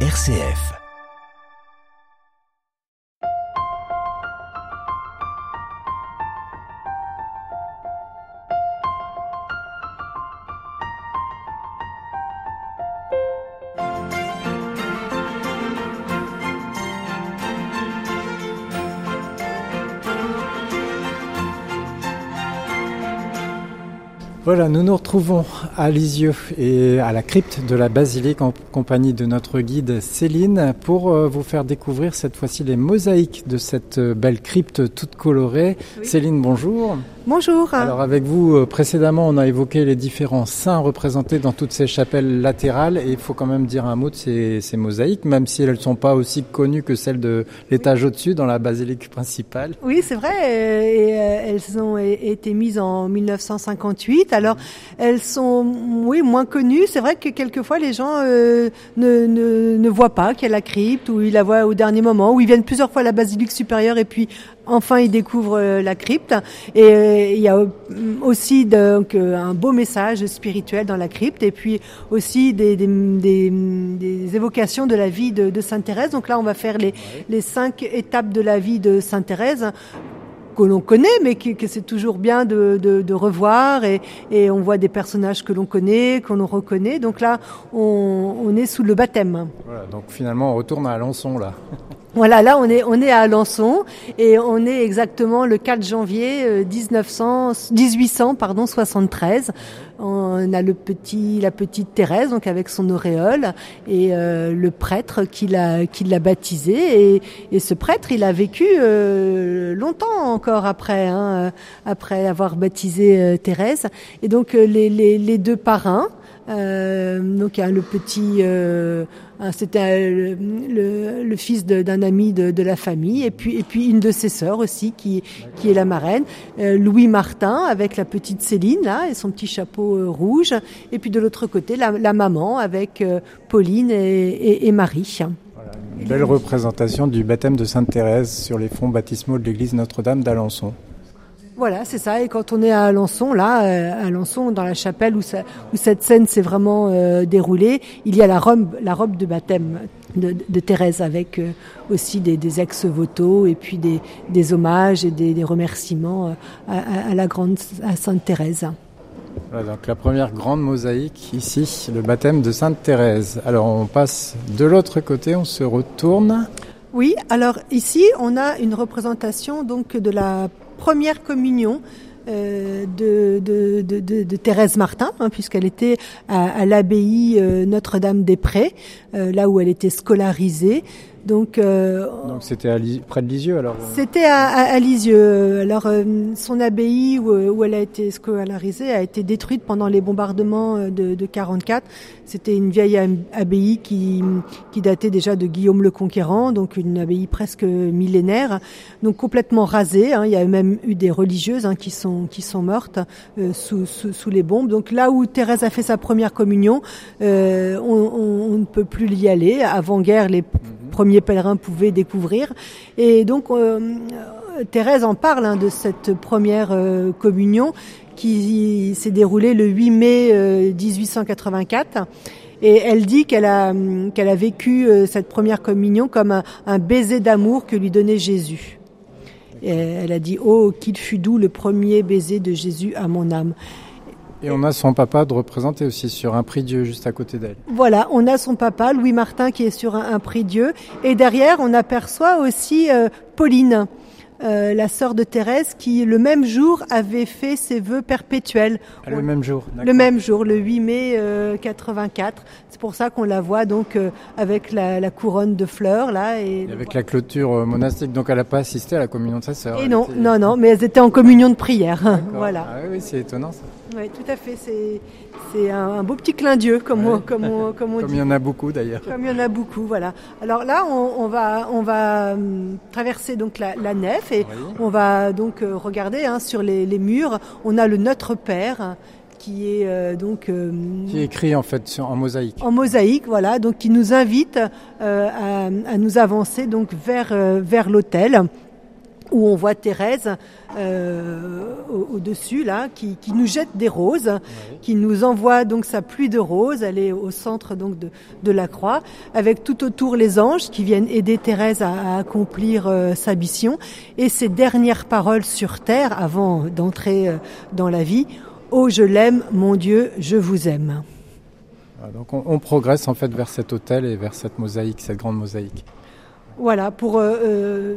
RCF. Voilà, nous nous retrouvons à Lisieux et à la crypte de la basilique en compagnie de notre guide Céline pour euh, vous faire découvrir cette fois-ci les mosaïques de cette euh, belle crypte toute colorée. Oui. Céline, bonjour. Bonjour. Alors avec vous, euh, précédemment, on a évoqué les différents saints représentés dans toutes ces chapelles latérales et il faut quand même dire un mot de ces, ces mosaïques, même si elles ne sont pas aussi connues que celles de l'étage au-dessus dans la basilique principale. Oui, c'est vrai. euh, Et, euh, elles ont été mises en 1958. Alors, elles sont, oui, moins connues. C'est vrai que quelquefois les gens euh, ne, ne, ne voient pas qu'il y a la crypte ou ils la voient au dernier moment ou ils viennent plusieurs fois à la basilique supérieure et puis enfin ils découvrent euh, la crypte. Et euh, il y a euh, aussi donc euh, un beau message spirituel dans la crypte et puis aussi des, des, des, des évocations de la vie de, de Sainte Thérèse. Donc là, on va faire les, les cinq étapes de la vie de Sainte Thérèse que l'on connaît, mais que, que c'est toujours bien de, de, de revoir et, et on voit des personnages que l'on connaît, qu'on reconnaît. Donc là, on, on est sous le baptême. Voilà, donc finalement, on retourne à Alençon là. Voilà, là on est on est à Alençon et on est exactement le 4 janvier euh, 1900 1800 pardon 73. On a le petit la petite Thérèse donc avec son auréole et euh, le prêtre qui l'a qui l'a baptisé et, et ce prêtre il a vécu euh, longtemps encore après hein, euh, après avoir baptisé euh, Thérèse et donc euh, les, les les deux parrains euh, donc le petit, euh, c'était euh, le, fils d'un ami de, la famille, et puis et puis une de ses sœurs aussi qui qui est la marraine, euh, Louis Martin avec la petite Céline là et son petit chapeau euh, rouge, et puis de l'autre côté la, maman avec Pauline et, Marie. Une belle représentation du baptême de Sainte Thérèse sur les fonds baptismaux de l'église Notre-Dame d'Alençon. Voilà, c'est ça. Et quand on est à Alençon, là, euh, à Alençon, dans la chapelle où, ça, où cette scène s'est vraiment euh, déroulée, il y a la robe, la robe de baptême de, de Thérèse avec euh, aussi des, des ex-voto et puis des, des hommages et des, des remerciements à, à- à la grande à Sainte Thérèse. Voilà, donc la première grande mosaïque ici, le baptême de Sainte Thérèse. Alors on passe de l'autre côté, on se retourne. Oui, alors ici, on a une représentation donc de la première communion euh, de, de, de, Thérèse Martin, hein, puisqu'elle était à, à l'abbaye euh, Notre-Dame-des-Prés, euh, là où elle était scolarisée. Donc, euh, c'était près de Lisieux alors. euh, c'était à, à, à Lisieux. Alors, euh, son abbaye où, où elle a été scolarisée a été détruite pendant les bombardements euh, de, de 44. C'était une vieille ab- abbaye qui, qui datait déjà de Guillaume le Conquérant, donc une abbaye presque millénaire, donc complètement rasée. hein. Il y a même eu des religieuses hein, qui sont qui sont mortes euh, sous, sous, sous les bombes. Donc là où Thérèse a fait sa première communion, euh, on, on- on ne peut plus y aller. Avant guerre, les premiers pèlerins pouvaient découvrir. Et donc, euh, euh, Thérèse en parle hein, de cette première euh, communion qui s'est déroulée le 8 mai euh, 1884. Et elle dit qu'elle a, qu'elle a vécu euh, cette première communion comme un, un baiser d'amour que lui donnait Jésus. Et elle a dit, oh, qu'il fut doux le premier baiser de Jésus à mon âme. Et on a son papa de représenter aussi sur un prix Dieu juste à côté d'elle. Voilà, on a son papa, Louis Martin, qui est sur un, un prix Dieu. Et derrière, on aperçoit aussi euh, Pauline, euh, la sœur de Thérèse, qui le même jour avait fait ses vœux perpétuels. Ah, le même jour. Le même jour, le 8 mai euh, 84. C'est pour ça qu'on la voit donc euh, avec la, la couronne de fleurs là. Et, Et avec la clôture monastique, donc elle n'a pas assisté à la communion de sa sœur. et non, était- non, non, mais elles étaient en communion de prière. Voilà. Ah oui, c'est étonnant ça. Oui, tout à fait. C'est un, un beau petit clin d'yeux, comme, Ouais. comme, on, comme on Comme dit. il y en a beaucoup d'ailleurs. Comme il y en a beaucoup, voilà. Alors là, on, on va, on va hum, traverser donc la, la nef et Oui. on va donc euh, regarder hein, sur les, les murs. On a le Notre Père qui est euh, donc euh, Qui est écrit en fait sur, en mosaïque. en mosaïque, voilà, donc qui nous invite euh, à, à nous avancer donc vers euh, vers l'autel. Où on voit Thérèse euh, au-dessus là, qui, qui, nous jette des roses, qui nous envoie donc sa pluie de roses. Elle est au centre donc de, de, la croix, avec tout autour les anges qui viennent aider Thérèse à, à accomplir euh, sa mission. Et ses dernières paroles sur terre, avant d'entrer euh, dans la vie Oh, je l'aime, mon Dieu, je vous aime. Donc on, on, progresse en fait vers cet hôtel et vers cette mosaïque, cette grande mosaïque. Voilà pour euh,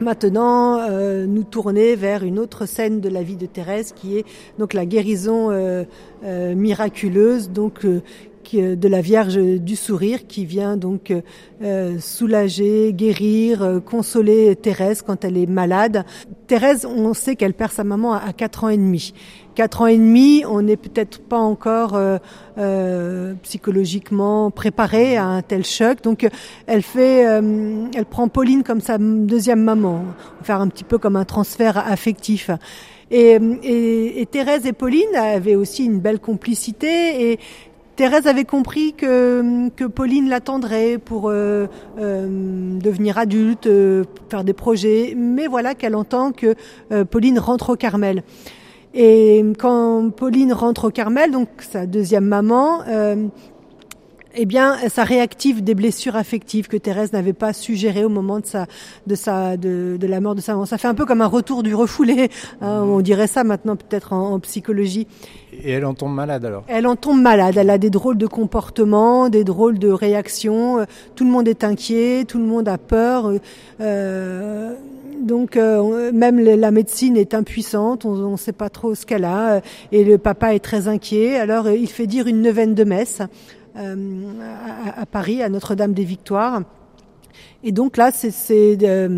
maintenant euh, nous tourner vers une autre scène de la vie de Thérèse qui est donc la guérison euh, euh, miraculeuse. Donc euh, de la Vierge du Sourire qui vient donc euh, soulager, guérir, euh, consoler Thérèse quand elle est malade. Thérèse, on sait qu'elle perd sa maman à, à 4 ans et demi. 4 ans et demi, on n'est peut-être pas encore euh, euh, psychologiquement préparé à un tel choc. Donc, elle fait, euh, elle prend Pauline comme sa deuxième maman, faire un petit peu comme un transfert affectif. Et, et Thérèse et Pauline avaient aussi une belle complicité et Thérèse avait compris que, que Pauline l'attendrait pour euh, euh, devenir adulte, euh, faire des projets, mais voilà qu'elle entend que euh, Pauline rentre au Carmel. Et quand Pauline rentre au Carmel, donc sa deuxième maman, eh bien, ça réactive des blessures affectives que Thérèse n'avait pas suggérées au moment de sa, de sa, de, de, la mort de sa maman. Ça fait un peu comme un retour du refoulé. Hein, on dirait ça maintenant peut-être en, en, psychologie. Et elle en tombe malade alors? Elle en tombe malade. Elle a des drôles de comportements, des drôles de réactions. Tout le monde est inquiet, tout le monde a peur. Euh, donc euh, même la médecine est impuissante, on ne sait pas trop ce qu'elle a, et le papa est très inquiet. Alors il fait dire une neuvaine de messe euh, à, à, Paris, à Notre-Dame des Victoires. Et donc là, c'est euh,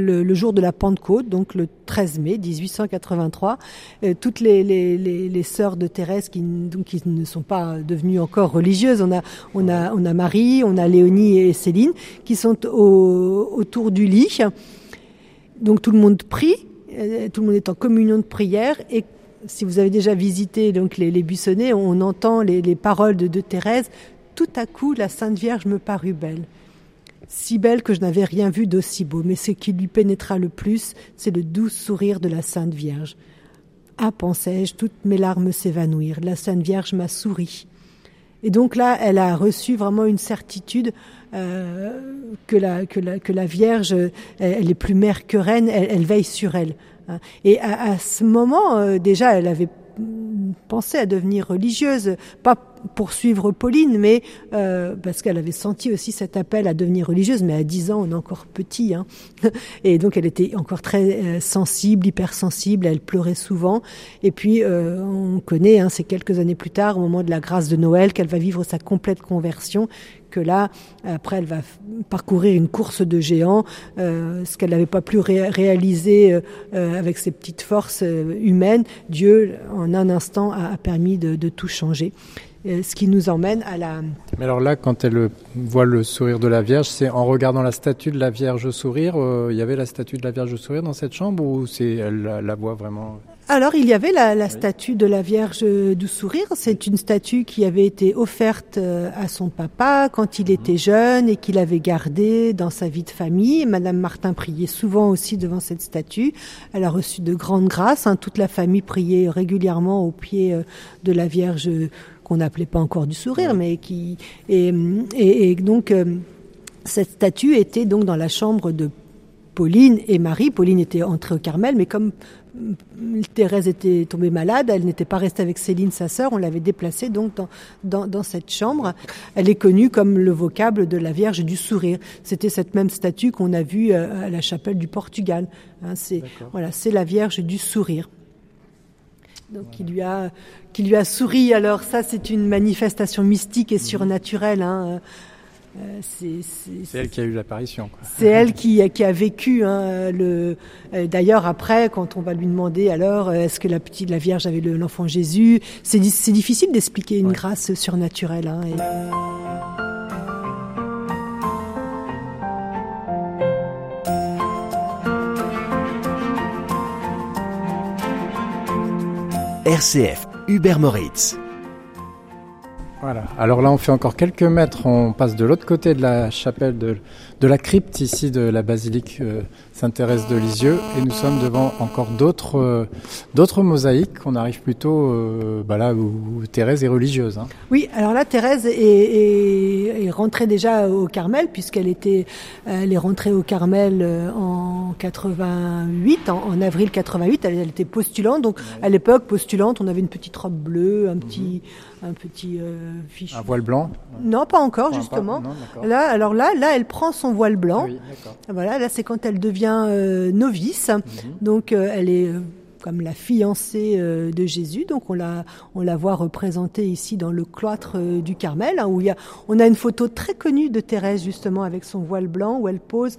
le, jour de la Pentecôte, donc le 13 mai 1883. Euh, toutes les, sœurs de Thérèse qui, ne sont pas devenues encore religieuses, on a, Marie, on a Léonie et Céline, qui sont au, autour du lit. Donc tout le monde prie, euh, tout le monde est en communion de prière et si vous avez déjà visité donc les, les buissonnets, on entend les, les paroles de, de, Thérèse. Tout à coup, la Sainte Vierge me parut belle. Si belle que je n'avais rien vu d'aussi beau, mais ce qui lui pénétra le plus, c'est le doux sourire de la Sainte Vierge. Ah, pensais-je, toutes mes larmes s'évanouirent. La Sainte Vierge m'a souri. Et donc là, elle a reçu vraiment une certitude euh, que, la, Vierge, elle, est plus mère que reine, elle veille sur elle. Et à, à ce moment, euh, déjà, elle avait pensé à devenir religieuse, pas pour suivre Pauline, mais euh, parce qu'elle avait senti aussi cet appel à devenir religieuse, mais à 10 ans, on est encore petit, hein. et donc elle était encore très euh, sensible, hypersensible, elle pleurait souvent, et puis euh, on connaît, hein, c'est quelques années plus tard, au moment de la grâce de Noël, qu'elle va vivre sa complète conversion, que là, après, elle va parcourir une course de géants, euh, ce qu'elle n'avait pas pu ré réaliser euh, avec ses petites forces euh, humaines. Dieu, en un instant, a, permis de, de, tout changer. Ce qui nous emmène à la. Mais alors là, quand elle voit le sourire de la Vierge, c'est en regardant la statue de la Vierge sourire. Il y avait la statue de la Vierge sourire dans cette chambre ou c'est elle la, la voit vraiment? Alors il y avait la, la oui. statue de la Vierge du Sourire. C'est une statue qui avait été offerte euh, à son papa quand il mmh. était jeune et qu'il avait gardée dans sa vie de famille. Madame Martin priait souvent aussi devant cette statue. Elle a reçu de grandes grâces. Hein. Toute la famille priait régulièrement au pied euh, de la Vierge qu'on n'appelait pas encore du Sourire, mais qui et, et, et donc euh, cette statue était donc dans la chambre de Pauline et Marie. Pauline était entrée au Carmel, mais comme Thérèse était tombée malade, elle n'était pas restée avec Céline, sa sœur, on l'avait déplacée donc dans, dans, dans, cette chambre. Elle est connue comme le vocable de la Vierge du Sourire. C'était cette même statue qu'on a vue à la chapelle du Portugal. Hein, c'est voilà, c'est la Vierge du Sourire. Donc, qui lui a qui lui a souri. Alors ça, c'est une manifestation mystique et surnaturelle. Hein. Euh, c'est elle qui a eu l'apparition. C'est elle qui, qui, a vécu. Hein, le. Euh, D'ailleurs, après, quand on va lui demander alors, est-ce que la petite, la Vierge avait l'enfant Jésus, c'est difficile d'expliquer une ouais. grâce surnaturelle. Hein, et... RCF Hubert Moritz. Voilà. Alors là, on fait encore quelques mètres. On passe de l'autre côté de la chapelle de, la crypte ici de la basilique euh, Sainte-Thérèse de Lisieux et nous sommes devant encore d'autres euh, mosaïques. On arrive plutôt euh, bah là où, Thérèse est religieuse. Hein. Oui, alors là Thérèse est, est, est rentrée déjà au Carmel puisqu'elle était elle est rentrée au Carmel en 88 en, en avril 88. Elle, elle, était postulante donc à l'époque postulante on avait une petite robe bleue, un petit mhm. un petit fichu. Un voile blanc? Non, pas encore justement. non, là alors là là elle prend son voile blanc. voilà, là c'est quand elle devient euh, novice. Mhm. Donc euh, elle est euh, comme la fiancée de Jésus. Donc on la, on la voit représentée ici dans le cloître du Carmel, hein, où il y a, on a une photo très connue de Thérèse justement avec son voile blanc, où elle pose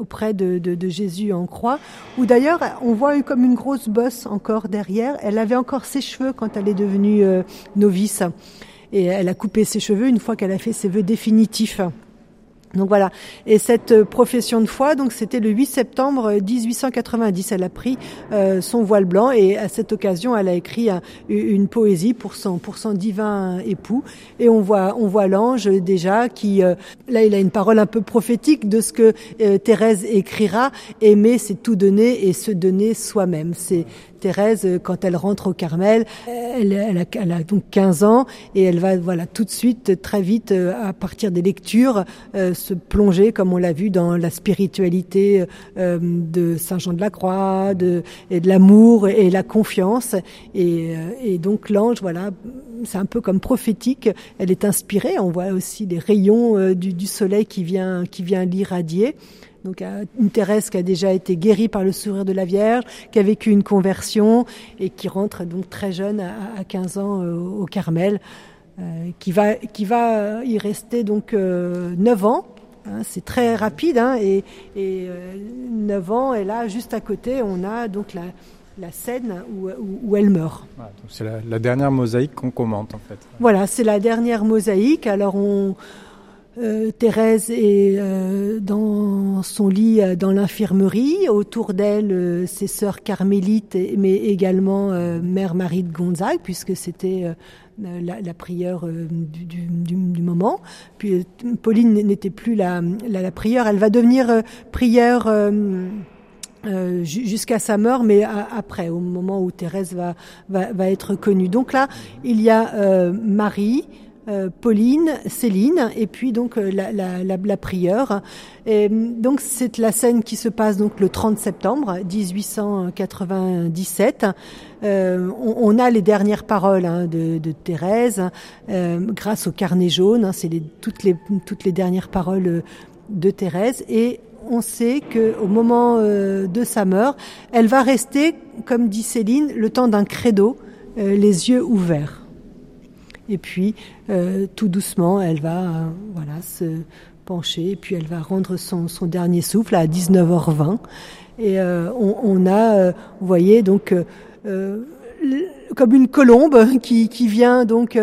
auprès de, de, Jésus en croix. Où d'ailleurs on voit comme une grosse bosse encore derrière. Elle avait encore ses cheveux quand elle est devenue novice, et elle a coupé ses cheveux une fois qu'elle a fait ses vœux définitifs. Donc voilà. Et cette euh, profession de foi, donc c'était le 8 septembre 1890. Elle a pris euh, son voile blanc et à cette occasion, elle a écrit une poésie pour son pour son divin époux. Et on voit on voit l'ange déjà qui euh, là il a une parole un peu prophétique de ce que Thérèse écrira. Aimer, c'est tout donner et se donner soi-même. C'est Thérèse, euh, quand elle rentre au Carmel, elle, elle, a, donc 15 ans et elle va voilà tout de suite, très vite, euh, à partir des lectures, euh, se plonger, comme on l'a vu, dans la spiritualité de Saint Jean de la Croix, de, de l'amour et la confiance. Et, donc l'ange, voilà, c'est un peu comme prophétique. Elle est inspirée. On voit aussi des rayons du, du soleil qui vient qui vient l'irradier. Donc une Thérèse qui a déjà été guérie par le sourire de la Vierge, qui a vécu une conversion et qui rentre donc très jeune à, 15 ans euh, au Carmel, euh, qui va qui va y rester donc 9 euh, ans. Hein, c'est très rapide hein, et, et 9 ans et là juste à côté on a donc la, la scène où, où, elle meurt. c'est la, la, dernière mosaïque qu'on commente en fait. Voilà, c'est la dernière mosaïque. Alors on, euh, Thérèse est euh, dans son lit euh, dans l'infirmerie. Autour d'elle, ses sœurs carmélites, mais également Mère Marie de Gonzague, puisque c'était la, la, prieure du, du, du, moment. Puis Pauline n'était plus la, la, la, prieure. Elle va devenir prieure. jusqu'à sa mort, mais après, au moment où Thérèse va, va, va, être connue. Donc là, il y a Marie, euh, Pauline, Céline, et puis donc euh, la, prieure. Et donc c'est la scène qui se passe donc le 30 septembre 1897. Euh, on, a les dernières paroles hein, de, Thérèse euh, grâce au carnet jaune. Hein, c'est toutes les toutes les dernières paroles de Thérèse et on sait que au moment de sa mort, elle va rester, comme dit Céline, le temps d'un credo, les yeux ouverts. Et puis, euh, tout doucement, elle va euh, voilà, se pencher, et puis elle va rendre son, son dernier souffle à 19h20. Et euh, on, on, a, vous voyez, donc, comme une colombe qui, qui vient donc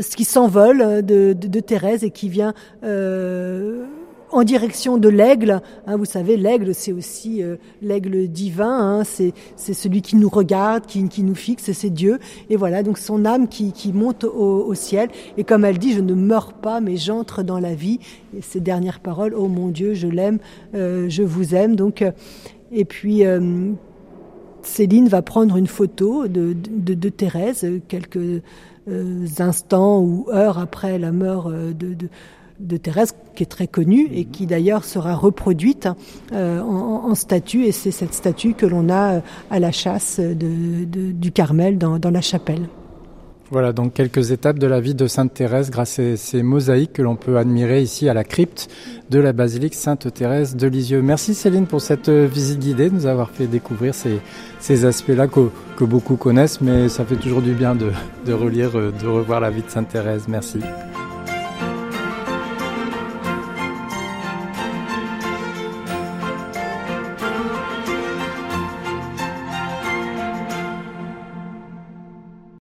ce qui s'envole de, de, de, Thérèse et qui vient euh, en direction de l'aigle. Hein, vous savez, l'aigle, c'est aussi euh, l'aigle divin. Hein, c'est, c'est celui qui nous regarde, qui, qui nous fixe, c'est Dieu. Et voilà, donc son âme qui, qui monte au, au, ciel. Et comme elle dit, je ne meurs pas, mais j'entre dans la vie. Et ces dernières paroles, oh mon Dieu, je l'aime, euh, je vous aime. Donc, euh, et puis. Euh, Céline va prendre une photo de, de, de Thérèse quelques instants ou heures après la mort de, de de Thérèse, qui est très connue et qui d'ailleurs sera reproduite euh, en, statue. Et c'est cette statue que l'on a euh, à la chasse de, de, du Carmel dans, la chapelle. Voilà donc quelques étapes de la vie de Sainte Thérèse grâce à ces mosaïques que l'on peut admirer ici à la crypte de la basilique Sainte Thérèse de Lisieux. Merci Céline pour cette euh, visite guidée, nous avoir fait découvrir ces, aspects-là que, beaucoup connaissent, mais ça fait toujours du bien de, de relire, de revoir la vie de Sainte Thérèse. Merci.